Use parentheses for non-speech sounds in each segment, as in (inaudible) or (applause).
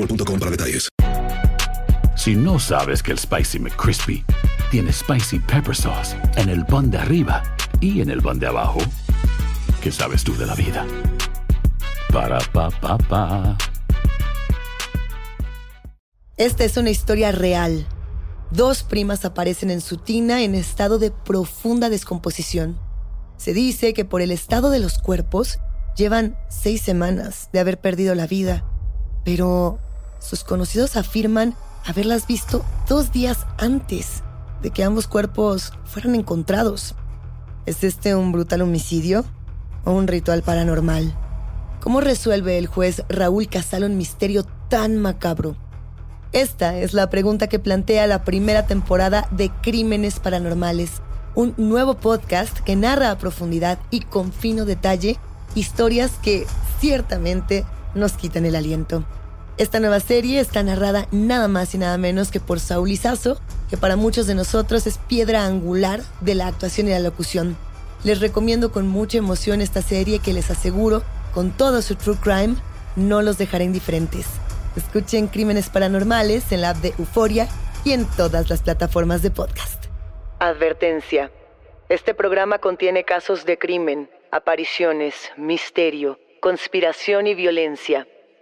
boostmobile.com para detalles. Si no sabes que el Spicy McCrispy tiene Spicy Pepper Sauce en el pan de arriba y en el pan de abajo, ¿qué sabes tú de la vida? Para, pa, pa, pa. Esta es una historia real. Dos primas aparecen en su tina en estado de profunda descomposición. Se dice que por el estado de los cuerpos llevan seis semanas de haber perdido la vida, pero sus conocidos afirman haberlas visto dos días antes de que ambos cuerpos fueran encontrados. ¿Es este un brutal homicidio o un ritual paranormal? ¿Cómo resuelve el juez Raúl Casal un misterio tan macabro? Esta es la pregunta que plantea la primera temporada de Crímenes Paranormales, un nuevo podcast que narra a profundidad y con fino detalle historias que ciertamente nos quitan el aliento. Esta nueva serie está narrada nada más y nada menos que por Saúl Izazo, que para muchos de nosotros es piedra angular de la actuación y la locución. Les recomiendo con mucha emoción esta serie que les aseguro, con todo su true crime, no los dejará indiferentes. Escuchen Crímenes Paranormales en la app de Euforia y en todas las plataformas de podcast. Advertencia. Este programa contiene casos de crimen, apariciones, misterio, conspiración y violencia.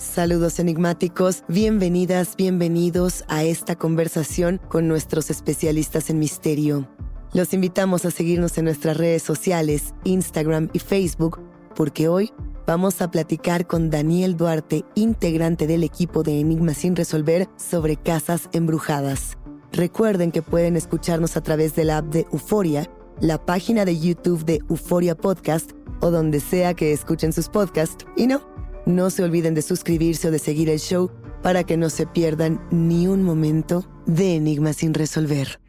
Saludos enigmáticos, bienvenidas, bienvenidos a esta conversación con nuestros especialistas en misterio. Los invitamos a seguirnos en nuestras redes sociales, Instagram y Facebook, porque hoy vamos a platicar con Daniel Duarte, integrante del equipo de Enigmas sin resolver, sobre casas embrujadas. Recuerden que pueden escucharnos a través de la app de Euforia, la página de YouTube de Euforia Podcast o donde sea que escuchen sus podcasts. Y no, no se olviden de suscribirse o de seguir el show para que no se pierdan ni un momento de Enigmas sin resolver.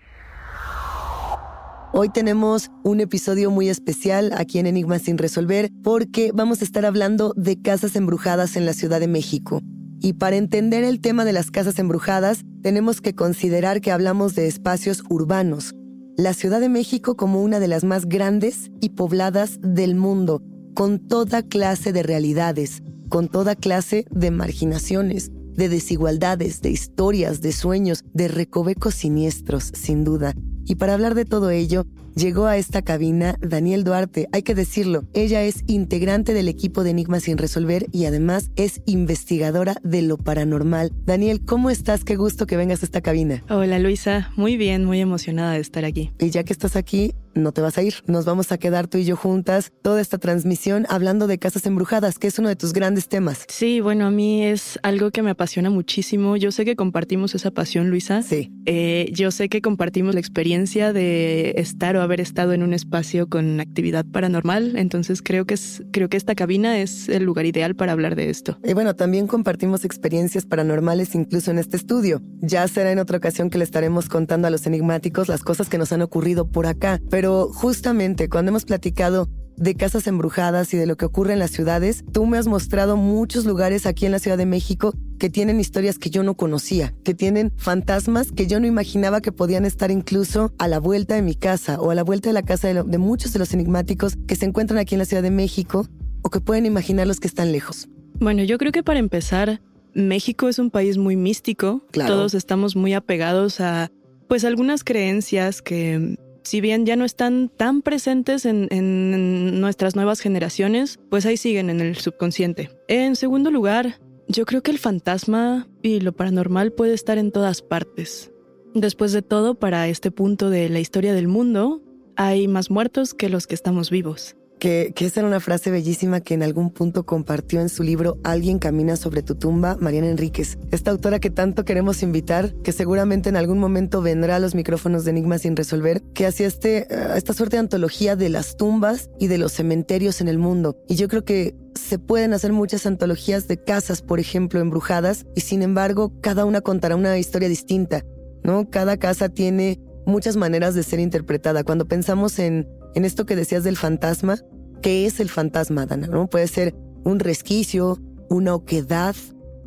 Hoy tenemos un episodio muy especial aquí en Enigmas sin resolver porque vamos a estar hablando de casas embrujadas en la Ciudad de México. Y para entender el tema de las casas embrujadas, tenemos que considerar que hablamos de espacios urbanos. La Ciudad de México como una de las más grandes y pobladas del mundo, con toda clase de realidades, con toda clase de marginaciones, de desigualdades, de historias, de sueños, de recovecos siniestros, sin duda. Y para hablar de todo ello, llegó a esta cabina Daniel Duarte. Hay que decirlo, ella es integrante del equipo de Enigmas sin resolver y además es investigadora de lo paranormal. Daniel, ¿cómo estás? Qué gusto que vengas a esta cabina. Hola Luisa, muy bien, muy emocionada de estar aquí. Y ya que estás aquí, no te vas a ir. Nos vamos a quedar tú y yo juntas toda esta transmisión hablando de casas embrujadas, que es uno de tus grandes temas. Sí, bueno, a mí es algo que me apasiona muchísimo. Yo sé que compartimos esa pasión, Luisa. Sí. Eh, yo sé que compartimos la experiencia de estar o haber estado en un espacio con actividad paranormal. Entonces creo que es, creo que esta cabina es el lugar ideal para hablar de esto. Y bueno, también compartimos experiencias paranormales incluso en este estudio. Ya será en otra ocasión que le estaremos contando a los enigmáticos las cosas que nos han ocurrido por acá. Pero justamente cuando hemos platicado de casas embrujadas y de lo que ocurre en las ciudades, tú me has mostrado muchos lugares aquí en la Ciudad de México que tienen historias que yo no conocía, que tienen fantasmas que yo no imaginaba que podían estar incluso a la vuelta de mi casa o a la vuelta de la casa de, de muchos de los enigmáticos que se encuentran aquí en la Ciudad de México o que pueden imaginar los que están lejos. Bueno, yo creo que para empezar, México es un país muy místico. Claro. Todos estamos muy apegados a, pues, algunas creencias que, si bien ya no están tan presentes en, nuestras nuevas generaciones, pues ahí siguen en el subconsciente. En segundo lugar, yo creo que el fantasma y lo paranormal puede estar en todas partes. Después de todo, para este punto de la historia del mundo, hay más muertos que los que estamos vivos que, esa era una frase bellísima que en algún punto compartió en su libro Alguien camina sobre tu tumba, Mariana Enríquez. Esta autora que tanto queremos invitar, que seguramente en algún momento vendrá a los micrófonos de Enigma sin resolver, que hacía este, uh, esta suerte de antología de las tumbas y de los cementerios en el mundo. Y yo creo que se pueden hacer muchas antologías de casas, por ejemplo, embrujadas, y sin embargo, cada una contará una historia distinta, ¿no? Cada casa tiene muchas maneras de ser interpretada. Cuando pensamos en en esto que decías del fantasma, ¿qué es el fantasma, Dana? ¿no? Puede ser un resquicio, una oquedad,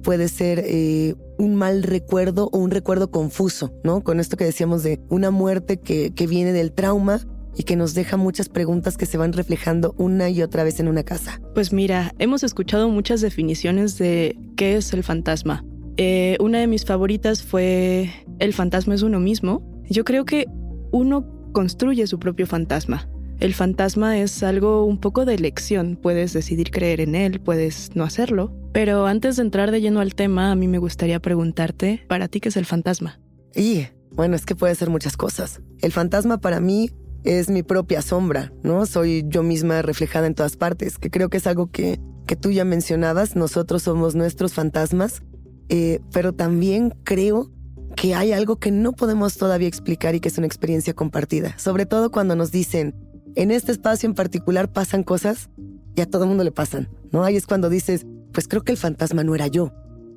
puede ser eh, un mal recuerdo o un recuerdo confuso, ¿no? Con esto que decíamos de una muerte que, que viene del trauma y que nos deja muchas preguntas que se van reflejando una y otra vez en una casa. Pues mira, hemos escuchado muchas definiciones de qué es el fantasma. Eh, una de mis favoritas fue el fantasma es uno mismo. Yo creo que uno construye su propio fantasma. El fantasma es algo un poco de elección, puedes decidir creer en él, puedes no hacerlo. Pero antes de entrar de lleno al tema, a mí me gustaría preguntarte, ¿para ti qué es el fantasma? Y, bueno, es que puede ser muchas cosas. El fantasma para mí es mi propia sombra, ¿no? Soy yo misma reflejada en todas partes, que creo que es algo que, que tú ya mencionabas, nosotros somos nuestros fantasmas, eh, pero también creo que hay algo que no podemos todavía explicar y que es una experiencia compartida, sobre todo cuando nos dicen, en este espacio en particular pasan cosas y a todo mundo le pasan, ¿no? Ahí es cuando dices, pues creo que el fantasma no era yo,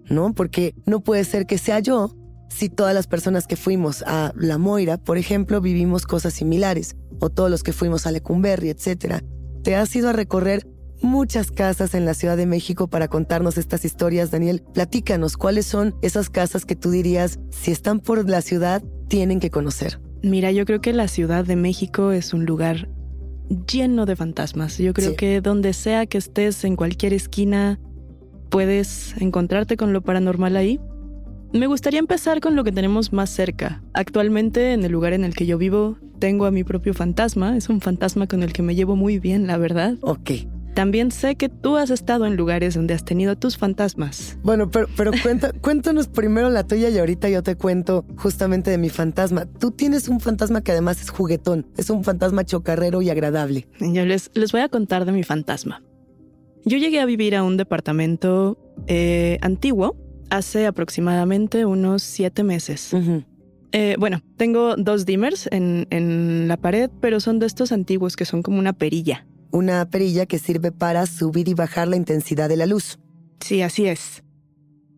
¿no? Porque no puede ser que sea yo si todas las personas que fuimos a La Moira, por ejemplo, vivimos cosas similares, o todos los que fuimos a Lecumberri, etc. Te has ido a recorrer muchas casas en la Ciudad de México para contarnos estas historias, Daniel. Platícanos, ¿cuáles son esas casas que tú dirías, si están por la ciudad, tienen que conocer? Mira, yo creo que la Ciudad de México es un lugar lleno de fantasmas. Yo creo Sí. que donde sea que estés, en cualquier esquina, puedes encontrarte con lo paranormal ahí. Me gustaría empezar con lo que tenemos más cerca. Actualmente, en el lugar en el que yo vivo, tengo a mi propio fantasma. Es un fantasma con el que me llevo muy bien, la verdad. Ok. También sé que tú has estado en lugares donde has tenido tus fantasmas. Bueno, pero, pero cuenta, (laughs) cuéntanos primero la tuya y ahorita yo te cuento justamente de mi fantasma. Tú tienes un fantasma que además es juguetón, es un fantasma chocarrero y agradable. Yo les, les voy a contar de mi fantasma. Yo llegué a vivir a un departamento eh, antiguo hace aproximadamente unos siete meses. Eh, bueno, tengo dos dimmers en, en la pared, pero son de estos antiguos que son como una perilla. Una perilla que sirve para subir y bajar la intensidad de la luz. Sí, así es.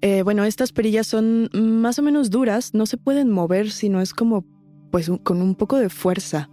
Eh, bueno, estas perillas son más o menos duras, no se pueden mover si no es como, pues, un- con un poco de fuerza.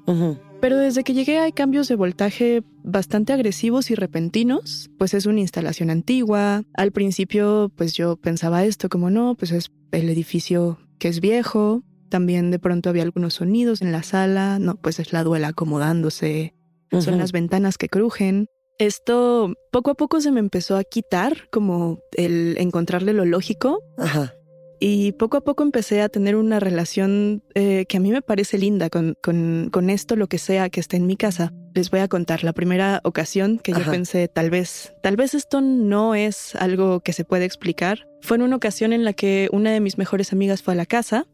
Pero desde que llegué hay cambios de voltaje bastante agresivos y repentinos, pues es una instalación antigua. Al principio, pues yo pensaba esto como no, pues es el edificio que es viejo. También de pronto había algunos sonidos en la sala, no, pues es la duela acomodándose, son las ventanas que crujen. Esto poco a poco se me empezó a quitar, como el encontrarle lo lógico, Ajá. y poco a poco empecé a tener una relación eh, que a mí me parece linda con, con, con esto, lo que sea que esté en mi casa. Les voy a contar la primera ocasión que yo pensé, tal vez, tal vez esto no es algo que se puede explicar. Fue en una ocasión en la que una de mis mejores amigas fue a la casa.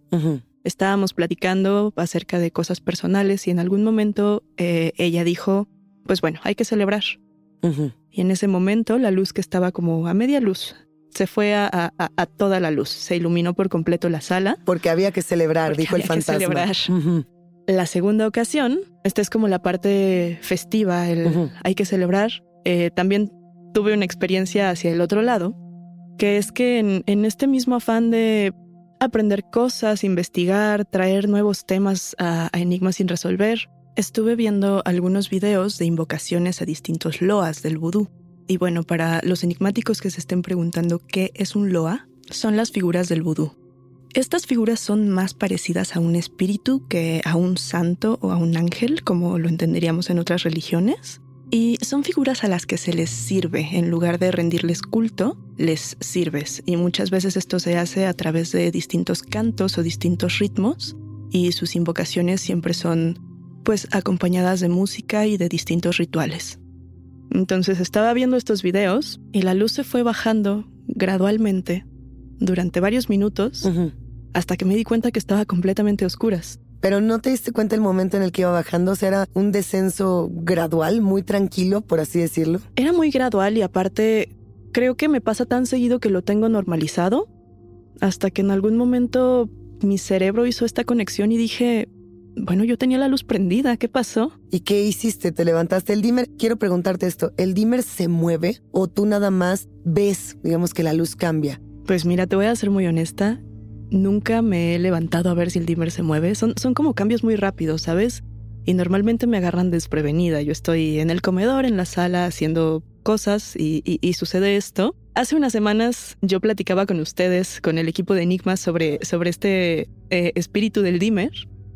Estábamos platicando acerca de cosas personales y en algún momento eh, ella dijo, pues bueno, hay que celebrar. Y en ese momento la luz que estaba como a media luz se fue a, toda la luz, se iluminó por completo la sala. Porque había que celebrar, dijo el fantasma. Que celebrar. La segunda ocasión, esta es como la parte festiva, el hay que celebrar. Eh, también tuve una experiencia hacia el otro lado, que es que en este mismo afán de aprender cosas, investigar, traer nuevos temas a, enigmas sin resolver. Estuve viendo algunos videos de invocaciones a distintos loas del vudú. Y bueno, para los enigmáticos que se estén preguntando qué es un loa, son las figuras del vudú. Estas figuras son más parecidas a un espíritu que a un santo o a un ángel, como lo entenderíamos en otras religiones. Y son figuras a las que se les sirve, en lugar de rendirles culto, les sirves. Y muchas veces esto se hace a través de distintos cantos o distintos ritmos, y sus invocaciones siempre son, pues, acompañadas de música y de distintos rituales. Entonces estaba viendo estos videos y la luz se fue bajando gradualmente durante varios minutos hasta que me di cuenta que estaba completamente oscuras. Pero no te diste cuenta el momento en el que iba bajando, o sea, era un descenso gradual, muy tranquilo, por así decirlo. Era muy gradual y aparte creo que me pasa tan seguido que lo tengo normalizado, hasta que en algún momento mi cerebro hizo esta conexión y dije, bueno, yo tenía la luz prendida, ¿qué pasó? ¿Y qué hiciste? ¿Te levantaste el dimmer? Quiero preguntarte esto, ¿el dimmer se mueve o tú nada más ves, digamos que la luz cambia? Pues mira, te voy a ser muy honesta, nunca me he levantado a ver si el dimmer se mueve. Son, son como cambios muy rápidos, ¿sabes? Y normalmente me agarran desprevenida. Yo estoy en el comedor, en la sala, haciendo cosas y, sucede esto. Hace unas semanas yo platicaba con ustedes, con el equipo de Enigma, sobre, sobre este eh, espíritu del dimmer.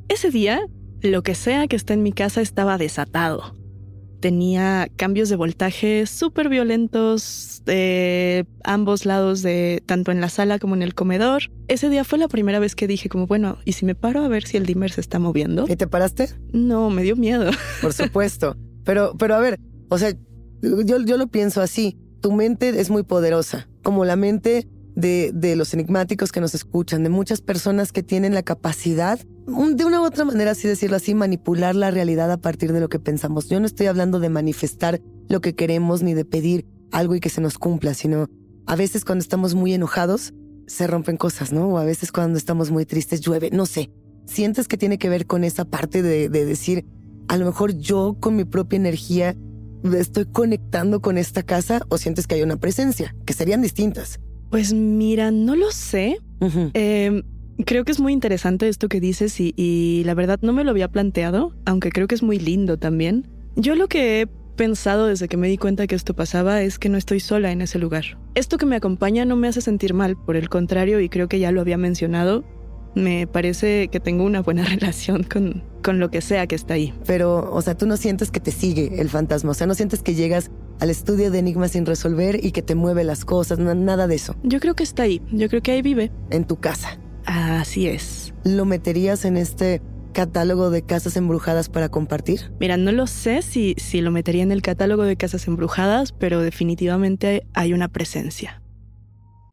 Ese día, lo que sea que está en mi casa estaba desatado tenía cambios de voltaje súper violentos de ambos lados de tanto en la sala como en el comedor. Ese día fue la primera vez que dije como, bueno, ¿y si me paro a ver si el dimmer se está moviendo? ¿Y te paraste? No, me dio miedo. Por supuesto. Pero, pero a ver, o sea, yo, yo lo pienso así. Tu mente es muy poderosa, como la mente de, de los enigmáticos que nos escuchan, de muchas personas que tienen la capacidad de una u otra manera, así decirlo así, manipular la realidad a partir de lo que pensamos. Yo no estoy hablando de manifestar lo que queremos ni de pedir algo y que se nos cumpla, sino a veces cuando estamos muy enojados se rompen cosas, ¿no? O a veces cuando estamos muy tristes llueve, no sé. ¿Sientes que tiene que ver con esa parte de, de decir, a lo mejor yo con mi propia energía estoy conectando con esta casa o sientes que hay una presencia, que serían distintas? Pues mira, no lo sé. Creo que es muy interesante esto que dices y, la verdad no me lo había planteado, aunque creo que es muy lindo también. Yo lo que he pensado desde que me di cuenta que esto pasaba es que no estoy sola en ese lugar. Esto que me acompaña no me hace sentir mal, por el contrario, y creo que ya lo había mencionado, me parece que tengo una buena (laughs) relación con, con lo que sea que está ahí. Pero, o sea, tú no sientes que te sigue el fantasma, o sea, no sientes que llegas al estudio de enigmas sin resolver y que te mueve las cosas, nada de eso. Yo creo que está ahí, yo creo que ahí vive. En tu casa. Así es. ¿Lo meterías en este catálogo de casas embrujadas para compartir? Mira, no lo sé si, si lo metería en el catálogo de casas embrujadas, pero definitivamente hay una presencia.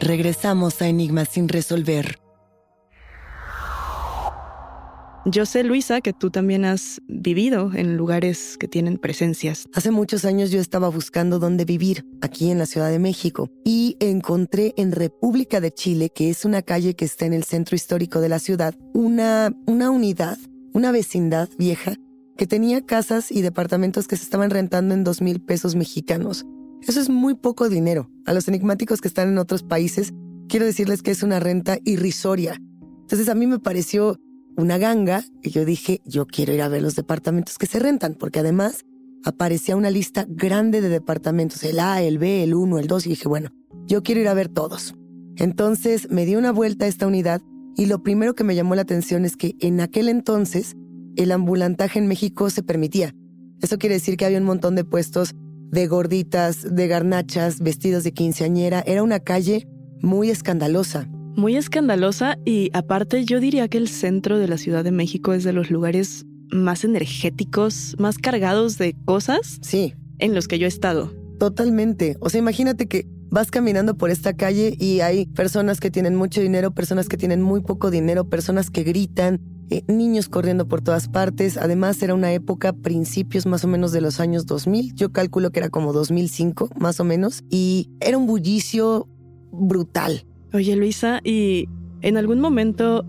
Regresamos a Enigmas sin resolver. Yo sé, Luisa, que tú también has vivido en lugares que tienen presencias. Hace muchos años yo estaba buscando dónde vivir, aquí en la Ciudad de México, y encontré en República de Chile, que es una calle que está en el centro histórico de la ciudad, una, una unidad, una vecindad vieja, que tenía casas y departamentos que se estaban rentando en dos mil pesos mexicanos. Eso es muy poco dinero. A los enigmáticos que están en otros países, quiero decirles que es una renta irrisoria. Entonces a mí me pareció una ganga y yo dije, yo quiero ir a ver los departamentos que se rentan, porque además aparecía una lista grande de departamentos, el A, el B, el 1, el 2, y dije, bueno, yo quiero ir a ver todos. Entonces me di una vuelta a esta unidad y lo primero que me llamó la atención es que en aquel entonces el ambulantaje en México se permitía. Eso quiere decir que había un montón de puestos de gorditas, de garnachas, vestidos de quinceañera. Era una calle muy escandalosa. Muy escandalosa y aparte yo diría que el centro de la Ciudad de México es de los lugares más energéticos, más cargados de cosas. Sí. En los que yo he estado. Totalmente. O sea, imagínate que vas caminando por esta calle y hay personas que tienen mucho dinero, personas que tienen muy poco dinero, personas que gritan, eh, niños corriendo por todas partes. Además, era una época, principios más o menos de los años 2000. Yo calculo que era como 2005, más o menos. Y era un bullicio brutal. Oye, Luisa, ¿y en algún momento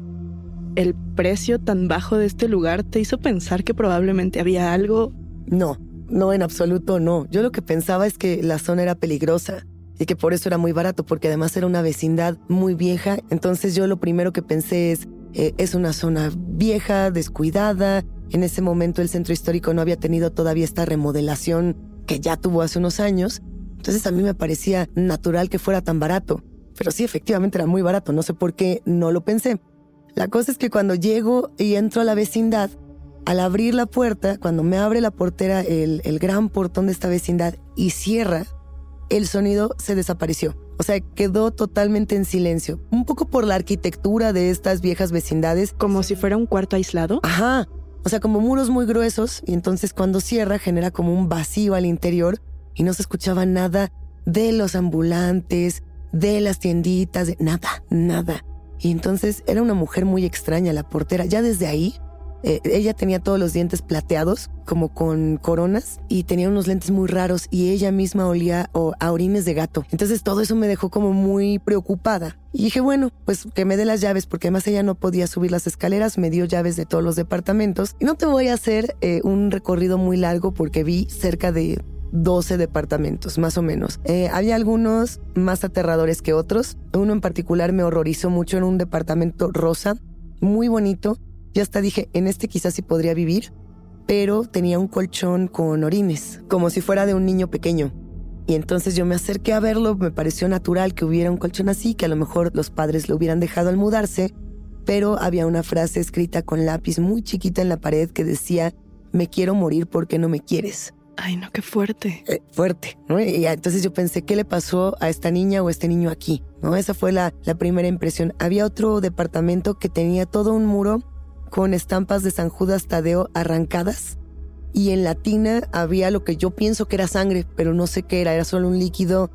el precio tan bajo de este lugar te hizo pensar que probablemente había algo? No, no, en absoluto no. Yo lo que pensaba es que la zona era peligrosa y que por eso era muy barato, porque además era una vecindad muy vieja. Entonces yo lo primero que pensé es, eh, es una zona vieja, descuidada. En ese momento el centro histórico no había tenido todavía esta remodelación que ya tuvo hace unos años. Entonces a mí me parecía natural que fuera tan barato. Pero sí, efectivamente era muy barato, no sé por qué no lo pensé. La cosa es que cuando llego y entro a la vecindad, al abrir la puerta, cuando me abre la portera el, el gran portón de esta vecindad y cierra, el sonido se desapareció. O sea, quedó totalmente en silencio. Un poco por la arquitectura de estas viejas vecindades. Como si fuera un cuarto aislado. Ajá. O sea, como muros muy gruesos y entonces cuando cierra genera como un vacío al interior y no se escuchaba nada de los ambulantes, de las tienditas, de nada, nada. Y entonces era una mujer muy extraña la portera. Ya desde ahí, eh, ella tenía todos los dientes plateados, como con coronas, y tenía unos lentes muy raros y ella misma olía a orines de gato. Entonces todo eso me dejó como muy preocupada. Y dije, bueno, pues que me dé las llaves, porque además ella no podía subir las escaleras, me dio llaves de todos los departamentos. Y no te voy a hacer eh, un recorrido muy largo porque vi cerca de 12 departamentos, más o menos. Eh, había algunos más aterradores que otros. Uno en particular me horrorizó mucho en un departamento rosa, muy bonito. Ya hasta dije, en este quizás sí podría vivir, pero tenía un colchón con orines, como si fuera de un niño pequeño. Y entonces yo me acerqué a verlo, me pareció natural que hubiera un colchón así, que a lo mejor los padres lo hubieran dejado al mudarse, pero había una frase escrita con lápiz muy chiquita en la pared que decía, me quiero morir porque no me quieres. Ay, no, qué fuerte. Eh, fuerte, ¿no? Y entonces yo pensé, ¿qué le pasó a esta niña o a este niño aquí? ¿No? Esa fue la, la primera impresión. Había otro departamento que tenía todo un muro con estampas de San Judas Tadeo arrancadas. Y en la tina había lo que yo pienso que era sangre, pero no sé qué era, era solo un líquido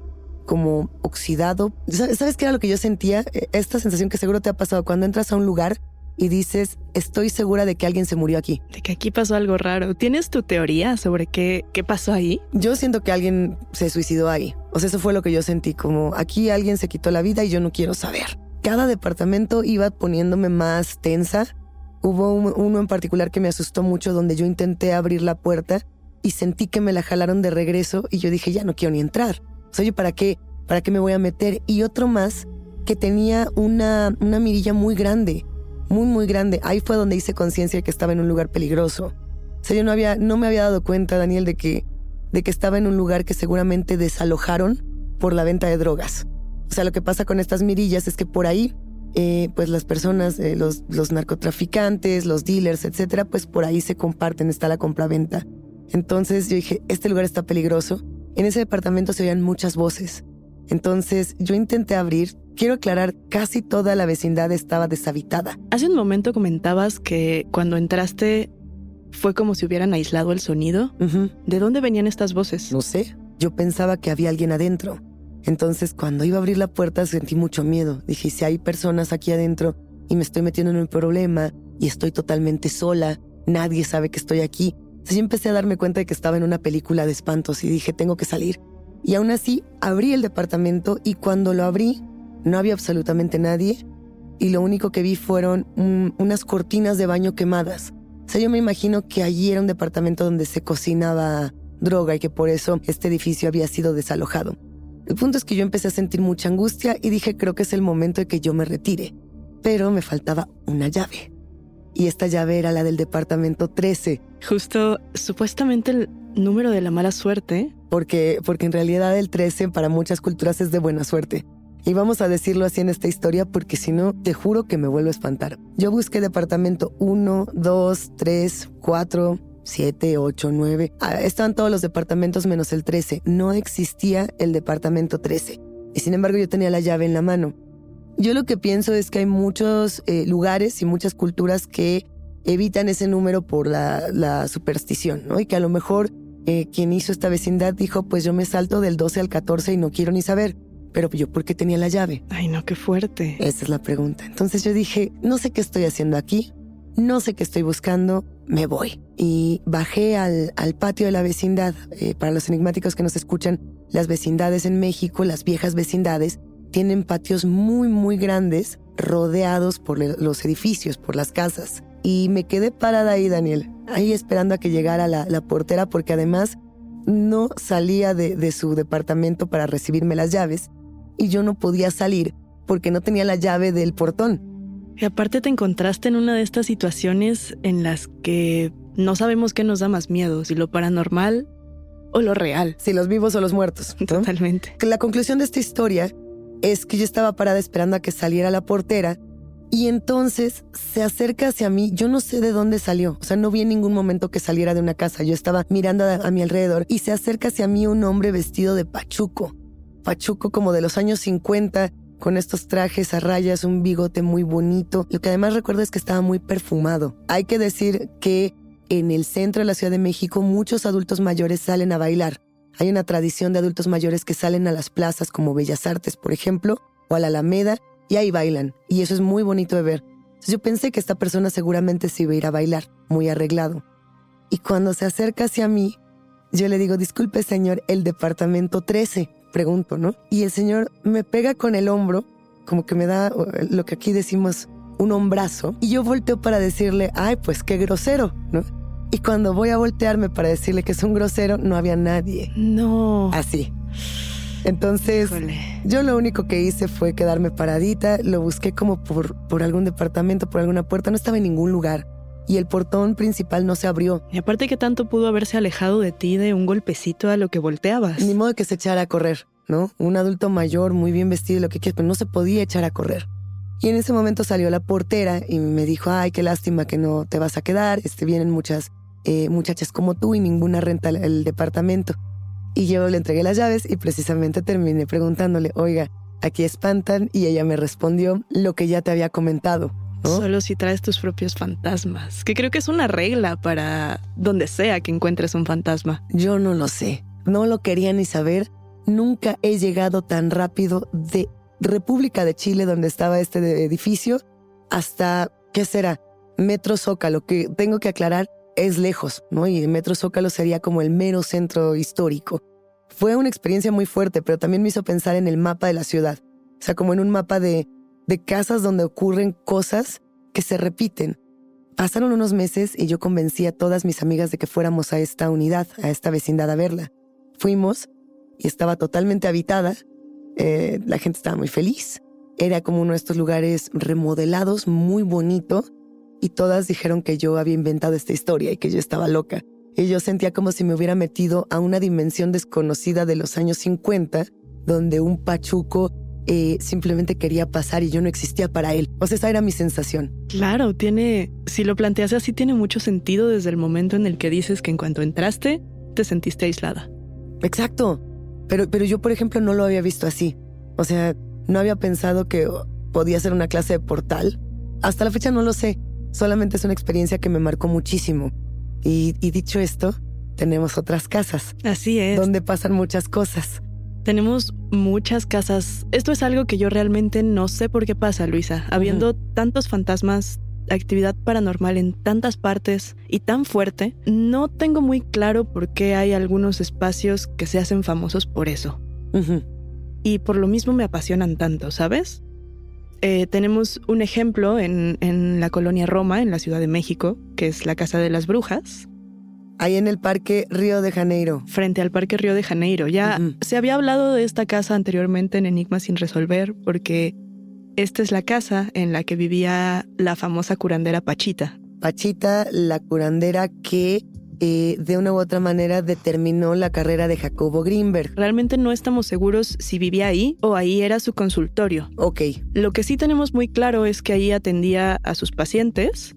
como oxidado. ¿Sabes qué era lo que yo sentía? E, esta sensación que seguro te ha pasado cuando entras a un lugar y dices, estoy segura de que alguien se murió aquí. De que aquí pasó algo raro. ¿Tienes tu teoría sobre qué, qué pasó ahí? Yo siento que alguien se suicidó ahí. O sea, eso fue lo que yo sentí, como aquí alguien se quitó la vida y yo no quiero saber. Cada departamento iba poniéndome más tensa. Hubo uno en particular que me asustó mucho donde yo intenté abrir la puerta y sentí que me la jalaron de regreso y yo dije, ya no quiero ni entrar. O sea, yo para qué, para qué me voy a meter. Y otro más que tenía una, una mirilla muy grande muy, muy grande. Ahí fue donde hice conciencia de que estaba en un lugar peligroso. O sea, yo no, había, no me había dado cuenta, Daniel, de que, de que estaba en un lugar que seguramente desalojaron por la venta de drogas. O sea, lo que pasa con estas mirillas es que por ahí, eh, pues las personas, eh, los, los narcotraficantes, los dealers, etcétera, pues por ahí se comparten, está la compra-venta. Entonces yo dije, este lugar está peligroso. En ese departamento se oían muchas voces. Entonces yo intenté abrir, quiero aclarar, casi toda la vecindad estaba deshabitada. Hace un momento comentabas que cuando entraste fue como si hubieran aislado el sonido. ¿De dónde venían estas voces? No sé. Yo pensaba que había alguien adentro. Entonces, cuando iba a abrir la puerta, sentí mucho miedo. Dije, si hay personas aquí adentro y me estoy metiendo en un problema y estoy totalmente sola, nadie sabe que estoy aquí. Entonces, yo empecé a darme cuenta de que estaba en una película de espantos y dije, tengo que salir. Y aún así, abrí el departamento y cuando lo abrí, no había absolutamente nadie y lo único que vi fueron unas cortinas de baño quemadas. O sea, yo me imagino que allí era un departamento donde se cocinaba droga y que por eso este edificio había sido desalojado. El punto es que yo empecé a sentir mucha angustia y dije creo que es el momento de que yo me retire. Pero me faltaba una llave. Y esta llave era la del departamento 13. Justo, supuestamente el número de la mala suerte. Porque, porque en realidad el 13 para muchas culturas es de buena suerte. Y vamos a decirlo así en esta historia porque si no, te juro que me vuelvo a espantar. Yo busqué departamento 1, 2, 3, 4, 7, 8, 9. estaban todos los departamentos menos el 13. No existía el departamento 13. Y sin embargo yo tenía la llave en la mano. Yo lo que pienso es que hay muchos eh, lugares y muchas culturas que evitan ese número por la, superstición, ¿no? Y que a lo mejor eh, quien hizo esta vecindad dijo, pues yo me salto del 12 al 14 y no quiero ni saber. Pero yo, ¿por qué tenía la llave? Ay, no, qué fuerte. Esa es la pregunta. Entonces yo dije, no sé qué estoy haciendo aquí, no sé qué estoy buscando, me voy. Y bajé al, al patio de la vecindad. Eh, para los enigmáticos que nos escuchan, las vecindades en México, las viejas vecindades, tienen patios muy, muy grandes, rodeados por los edificios, por las casas. Y me quedé parada ahí, Daniel, ahí esperando a que llegara la, la portera, porque además no salía de, de su departamento para recibirme las llaves y yo no podía salir porque no tenía la llave del portón. Y aparte te encontraste en una de estas situaciones en las que no sabemos qué nos da más miedo, si lo paranormal o lo real. Si los vivos o los muertos. Totalmente. La conclusión de esta historia es que yo estaba parada esperando a que saliera la portera y entonces se acerca hacia mí. Yo no sé de dónde salió. O sea, no vi en ningún momento que saliera de una casa. Yo estaba mirando a, a mi alrededor y se acerca hacia mí un hombre vestido de pachuco pachuco como de los años 50, con estos trajes a rayas, un bigote muy bonito. Lo que además recuerdo es que estaba muy perfumado. Hay que decir que en el centro de la Ciudad de México muchos adultos mayores salen a bailar. Hay una tradición de adultos mayores que salen a las plazas como Bellas Artes, por ejemplo, o a la Alameda, y ahí bailan. Y eso es muy bonito de ver. yo pensé que esta persona seguramente se iba a ir a bailar, muy arreglado. Y cuando se acerca hacia mí, yo le digo, disculpe señor, el departamento 13 pregunto, ¿no? Y el señor me pega con el hombro, como que me da eh, lo que aquí decimos un hombrazo, y yo volteo para decirle, ay, pues qué grosero, ¿no? Y cuando voy a voltearme para decirle que es un grosero, no había nadie. No. Así. Entonces, yo lo único que hice fue quedarme paradita, lo busqué como por, por algún departamento, por alguna puerta, no estaba en ningún lugar y el portón principal no se abrió. Y aparte que tanto pudo haberse alejado de ti de un golpecito a lo que volteabas. Ni modo que se echara a correr, ¿no? Un adulto mayor, muy bien vestido, lo que quieras, pero no se podía echar a correr. Y en ese momento salió la portera y me dijo, ay, qué lástima que no te vas a quedar, este, vienen muchas eh, muchachas como tú y ninguna renta el, departamento. Y yo le entregué las llaves y precisamente terminé preguntándole, oiga, aquí espantan y ella me respondió lo que ya te había comentado, Solo si traes tus propios fantasmas, que creo que es una regla para donde sea que encuentres un fantasma. Yo no lo sé, no lo quería ni saber. Nunca he llegado tan rápido de República de Chile, donde estaba este edificio, hasta, ¿qué será? Metro Zócalo, que tengo que aclarar, es lejos, ¿no? Y Metro Zócalo sería como el mero centro histórico. Fue una experiencia muy fuerte, pero también me hizo pensar en el mapa de la ciudad. O sea, como en un mapa de de casas donde ocurren cosas que se repiten. Pasaron unos meses y yo convencí a todas mis amigas de que fuéramos a esta unidad, a esta vecindad a verla. Fuimos y estaba totalmente habitada. Eh, la gente estaba muy feliz. Era como uno de estos lugares remodelados, muy bonito. Y todas dijeron que yo había inventado esta historia y que yo estaba loca. Y yo sentía como si me hubiera metido a una dimensión desconocida de los años 50, donde un pachuco eh, simplemente quería pasar y yo no existía para él. O sea, esa era mi sensación. Claro, tiene, si lo planteas así, tiene mucho sentido desde el momento en el que dices que en cuanto entraste, te sentiste aislada. Exacto. Pero, pero yo, por ejemplo, no lo había visto así. O sea, No había pensado que podía ser una clase de portal. Hasta la fecha no lo sé. Solamente es una experiencia que me marcó muchísimo. Y, y dicho esto, tenemos otras casas. Así es. Donde pasan muchas cosas. Tenemos muchas casas. Esto es algo que yo realmente no sé por qué pasa, Luisa. Habiendo tantos fantasmas, actividad paranormal en tantas partes y tan fuerte, no tengo muy claro por qué hay algunos espacios que se hacen famosos por eso. Y por lo mismo me apasionan tanto, ¿sabes? Eh, tenemos un ejemplo en, en la colonia Roma, en la Ciudad de México, que es la Casa de las Brujas, Ahí en el Parque Río de Janeiro. frente al Parque Río de Janeiro. Ya se había hablado de esta casa anteriormente en Enigma sin resolver porque esta es la casa en la que vivía la famosa curandera Pachita. Pachita, la curandera que eh, de una u otra manera determinó la carrera de Jacobo Greenberg. Realmente no estamos seguros si vivía ahí o ahí era su consultorio. Ok. Lo que sí tenemos muy claro es que ahí atendía a sus pacientes.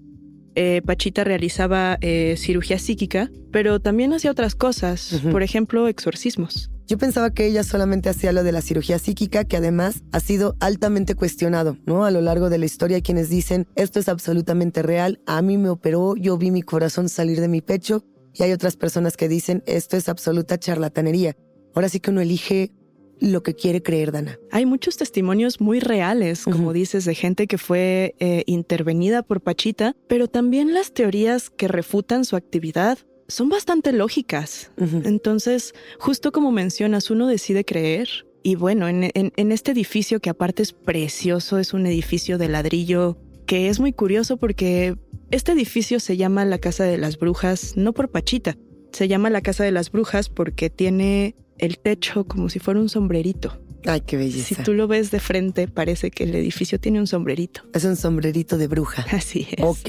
Eh, Pachita realizaba eh, cirugía psíquica, pero también hacía otras cosas, por ejemplo, exorcismos. Yo pensaba que ella solamente hacía lo de la cirugía psíquica, que además ha sido altamente cuestionado, ¿no? A lo largo de la historia hay quienes dicen, esto es absolutamente real, a mí me operó, yo vi mi corazón salir de mi pecho, y hay otras personas que dicen, esto es absoluta charlatanería. Ahora sí que uno elige lo que quiere creer, Dana. Hay muchos testimonios muy reales, como dices, de gente que fue eh, intervenida por Pachita, pero también las teorías que refutan su actividad son bastante lógicas. Entonces, justo como mencionas, uno decide creer. Y bueno, en, en- en este edificio que aparte es precioso, es un edificio de ladrillo que es muy curioso porque este edificio se llama la Casa de las Brujas, no por Pachita, se llama la Casa de las Brujas porque tiene el techo como si fuera un sombrerito. Ay, qué belleza. Si tú lo ves de frente, parece que el edificio tiene un sombrerito. Es un sombrerito de bruja. (laughs) Así es. Ok,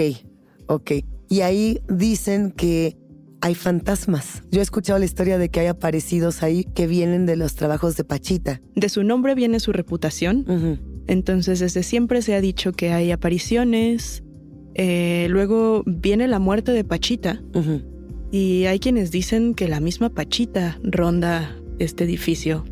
ok. Y ahí dicen que hay fantasmas. Yo he escuchado la historia de que hay aparecidos ahí que vienen de los trabajos de Pachita. De su nombre viene su reputación. Entonces, desde siempre se ha dicho que hay apariciones. Eh, luego viene la muerte de Pachita. Y hay quienes dicen que la misma Pachita ronda este edificio.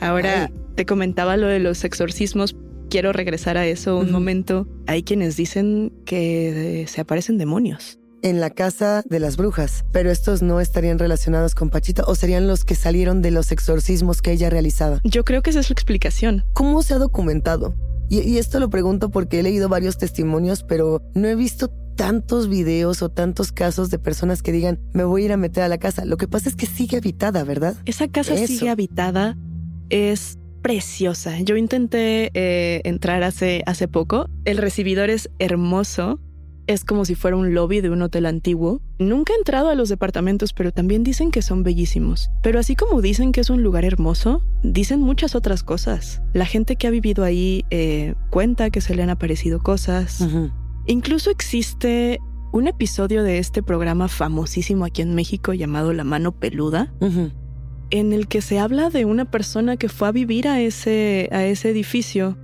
Ahora, te comentaba lo de los exorcismos. Quiero regresar a eso un momento. Hay quienes dicen que eh, se aparecen demonios. En la casa de las brujas. Pero estos no estarían relacionados con Pachita o serían los que salieron de los exorcismos que ella realizaba. Yo creo que esa es la explicación. ¿Cómo se ha documentado? Y, y esto lo pregunto porque he leído varios testimonios, pero no he visto tantos videos o tantos casos de personas que digan, me voy a ir a meter a la casa. Lo que pasa es que sigue habitada, ¿verdad? Esa casa Eso. sigue habitada, es preciosa. Yo intenté eh, entrar hace, hace poco. El recibidor es hermoso. Es como si fuera un lobby de un hotel antiguo. Nunca he entrado a los departamentos, pero también dicen que son bellísimos. Pero así como dicen que es un lugar hermoso, dicen muchas otras cosas. La gente que ha vivido ahí eh, cuenta que se le han aparecido cosas. Incluso existe un episodio de este programa famosísimo aquí en México llamado La Mano Peluda, en el que se habla de una persona que fue a vivir a ese, a ese edificio.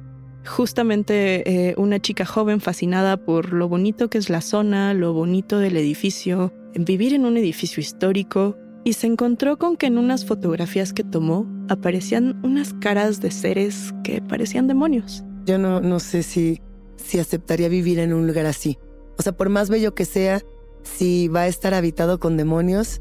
Justamente eh, una chica joven fascinada por lo bonito que es la zona, lo bonito del edificio, vivir en un edificio histórico, y se encontró con que en unas fotografías que tomó aparecían unas caras de seres que parecían demonios. Yo no, no sé si, si aceptaría vivir en un lugar así. O sea, por más bello que sea, si va a estar habitado con demonios,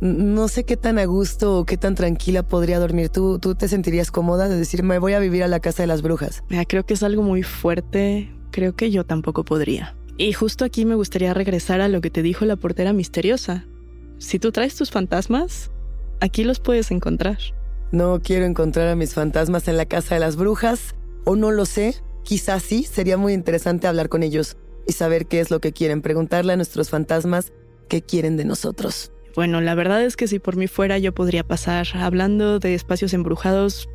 no sé qué tan a gusto o qué tan tranquila podría dormir. ¿Tú, tú te sentirías cómoda de decir, me voy a vivir a la casa de las brujas? Mira, creo que es algo muy fuerte. Creo que yo tampoco podría. Y justo aquí me gustaría regresar a lo que te dijo la portera misteriosa. Si tú traes tus fantasmas, aquí los puedes encontrar. No quiero encontrar a mis fantasmas en la casa de las brujas, o no lo sé. Quizás sí, sería muy interesante hablar con ellos y saber qué es lo que quieren, preguntarle a nuestros fantasmas qué quieren de nosotros. Bueno, la verdad es que si por mí fuera yo podría pasar hablando de espacios embrujados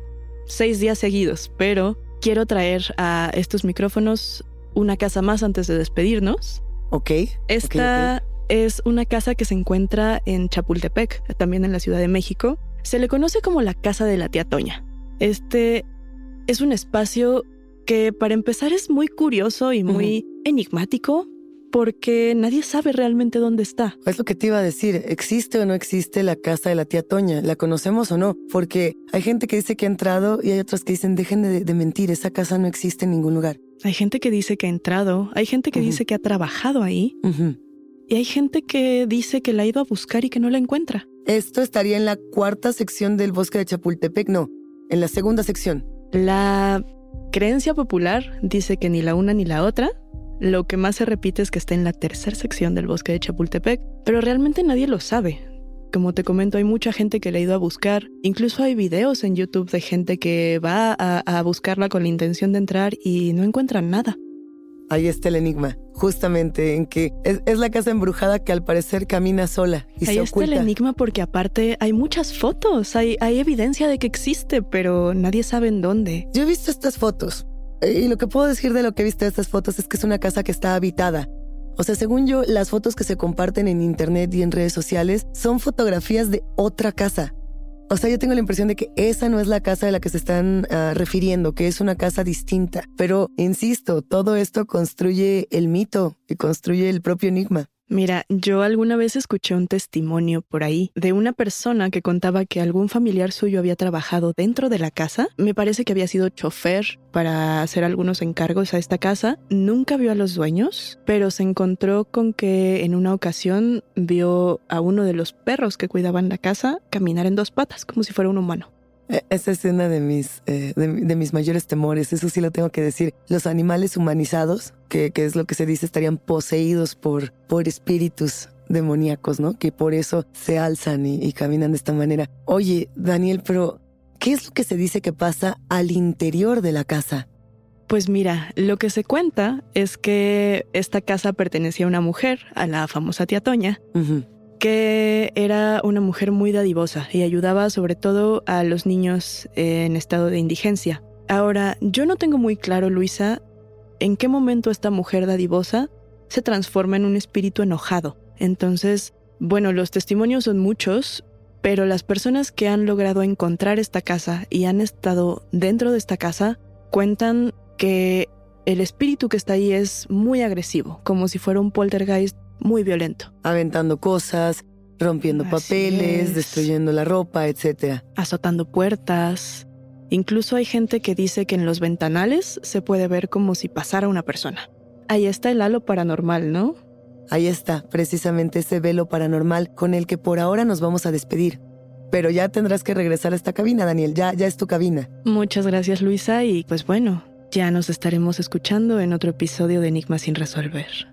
seis días seguidos, pero quiero traer a estos micrófonos una casa más antes de despedirnos. Ok. Esta es una casa que se encuentra en Chapultepec, también en la Ciudad de México. Se le conoce como la Casa de la Tía Toña. Este es un espacio que para empezar es muy curioso y muy enigmático porque nadie sabe realmente dónde está. Es lo que te iba a decir, ¿existe o no existe la casa de la tía Toña? ¿La conocemos o no? Porque hay gente que dice que ha entrado y hay otras que dicen, dejen de, mentir, esa casa no existe en ningún lugar. Hay gente que dice que ha entrado, hay gente que dice que ha trabajado ahí y hay gente que dice que la ha ido a buscar y que no la encuentra. Esto estaría en la cuarta sección del bosque de Chapultepec, no, en la segunda sección. La creencia popular dice que ni la una ni la otra, lo que más se repite es que está en la tercera sección del bosque de Chapultepec, pero realmente nadie lo sabe. Como te comento, hay mucha gente que le ha ido a buscar. Incluso hay videos en YouTube de gente que va a, buscarla con la intención de entrar y no encuentran nada. Ahí está el enigma, justamente en que es, la casa embrujada que al parecer camina sola y Ahí se está el enigma porque aparte hay muchas fotos, hay, hay evidencia de que existe, pero nadie sabe en dónde. Yo he visto estas fotos y lo que puedo decir de lo que he visto de estas fotos es que es una casa que está habitada. O sea, según yo, las fotos que se comparten en internet y en redes sociales son fotografías de otra casa. O sea, yo tengo la impresión de que esa no es la casa de la que se están ah, refiriendo, que es una casa distinta. Pero, insisto, todo esto construye el mito y construye el propio enigma. Mira, yo alguna vez escuché un testimonio por ahí de una persona que contaba que algún familiar suyo había trabajado dentro de la casa. Me parece que había sido chofer para hacer algunos encargos a esta casa. Nunca vio a los dueños, pero se encontró con que en una ocasión vio a uno de los perros que cuidaban la casa caminar en dos patas, como si fuera un humano. E, esa es una de mis, eh, de, mis mayores temores, eso sí lo tengo que decir. Los animales humanizados, que, es lo que se dice, estarían poseídos por, por espíritus demoníacos, ¿no? Que por eso se alzan y, y caminan de esta manera. Oye, Daniel, pero ¿qué es lo que se dice que pasa al interior de la casa? Pues mira, lo que se cuenta es que esta casa pertenecía a una mujer, a la famosa tía Toña, que era una mujer muy dadivosa y ayudaba sobre todo a los niños en estado de indigencia. Ahora, yo no tengo muy claro, Luisa, en qué momento esta mujer dadivosa se transforma en un espíritu enojado. Entonces, bueno, los testimonios son muchos, pero las personas que han logrado encontrar esta casa y han estado dentro de esta casa cuentan que el espíritu que está ahí es muy agresivo, como si fuera un poltergeist muy violento. Aventando cosas, rompiendo papeles, destruyendo la ropa, etc. Azotando puertas. Incluso hay gente que dice que en los ventanales se puede ver como si pasara una persona. Ahí está el halo paranormal, ¿no? Ahí está, precisamente ese velo paranormal con el que por ahora nos vamos a despedir. Pero ya tendrás que regresar a esta cabina, Daniel, ya, ya es tu cabina. Muchas gracias, Luisa, y pues bueno, ya nos estaremos escuchando en otro episodio de Enigma sin resolver.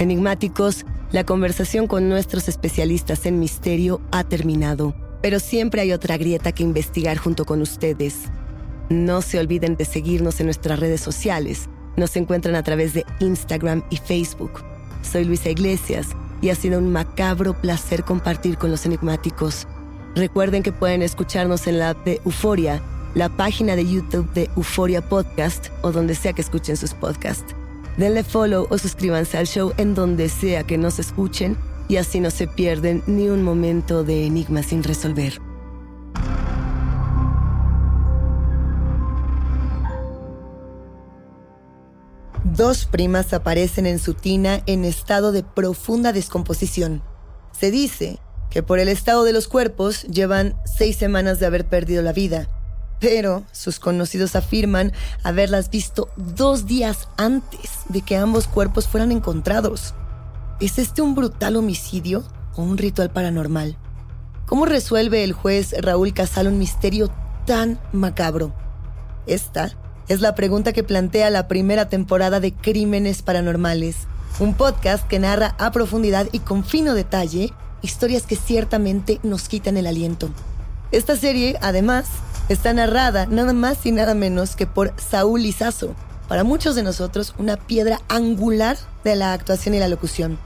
Enigmáticos, la conversación con nuestros especialistas en misterio ha terminado, pero siempre hay otra grieta que investigar junto con ustedes. No se olviden de seguirnos en nuestras redes sociales. Nos encuentran a través de Instagram y Facebook. Soy Luisa Iglesias y ha sido un macabro placer compartir con los enigmáticos. Recuerden que pueden escucharnos en la app de Euforia, la página de YouTube de Euforia Podcast o donde sea que escuchen sus podcasts. Denle follow o suscríbanse al show en donde sea que nos escuchen y así no se pierden ni un momento de enigma sin resolver. Dos primas aparecen en su tina en estado de profunda descomposición. Se dice que por el estado de los cuerpos llevan seis semanas de haber perdido la vida pero sus conocidos afirman haberlas visto dos días antes de que ambos cuerpos fueran encontrados. ¿Es este un brutal homicidio o un ritual paranormal? ¿Cómo resuelve el juez Raúl Casal un misterio tan macabro? Esta es la pregunta que plantea la primera temporada de Crímenes Paranormales, un podcast que narra a profundidad y con fino detalle historias que ciertamente nos quitan el aliento. Esta serie, además, está narrada nada más y nada menos que por Saúl Lizazo, para muchos de nosotros una piedra angular de la actuación y la locución.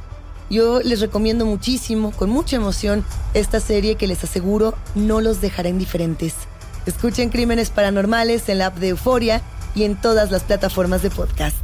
Yo les recomiendo muchísimo, con mucha emoción, esta serie que les aseguro no los dejará indiferentes. Escuchen Crímenes Paranormales en la app de Euforia y en todas las plataformas de podcast.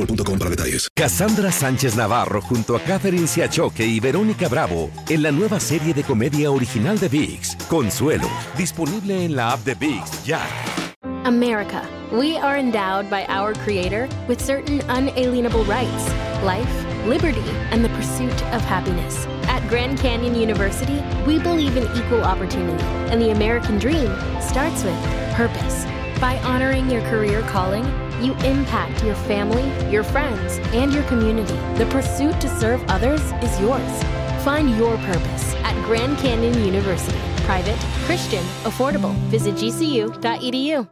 boostmobile.com para detalles. Cassandra Sánchez Navarro junto a Catherine Siachoque y Verónica Bravo en la nueva serie de comedia original de VIX, Consuelo, disponible en la app de VIX ya. America, we are endowed by our Creator with certain unalienable rights life, liberty, and the pursuit of happiness. At Grand Canyon University, we believe in equal opportunity, and the American dream starts with purpose. By honoring your career calling, you impact your family, your friends, and your community. The pursuit to serve others is yours. Find your purpose at Grand Canyon University. Private, Christian, affordable. Visit gcu.edu.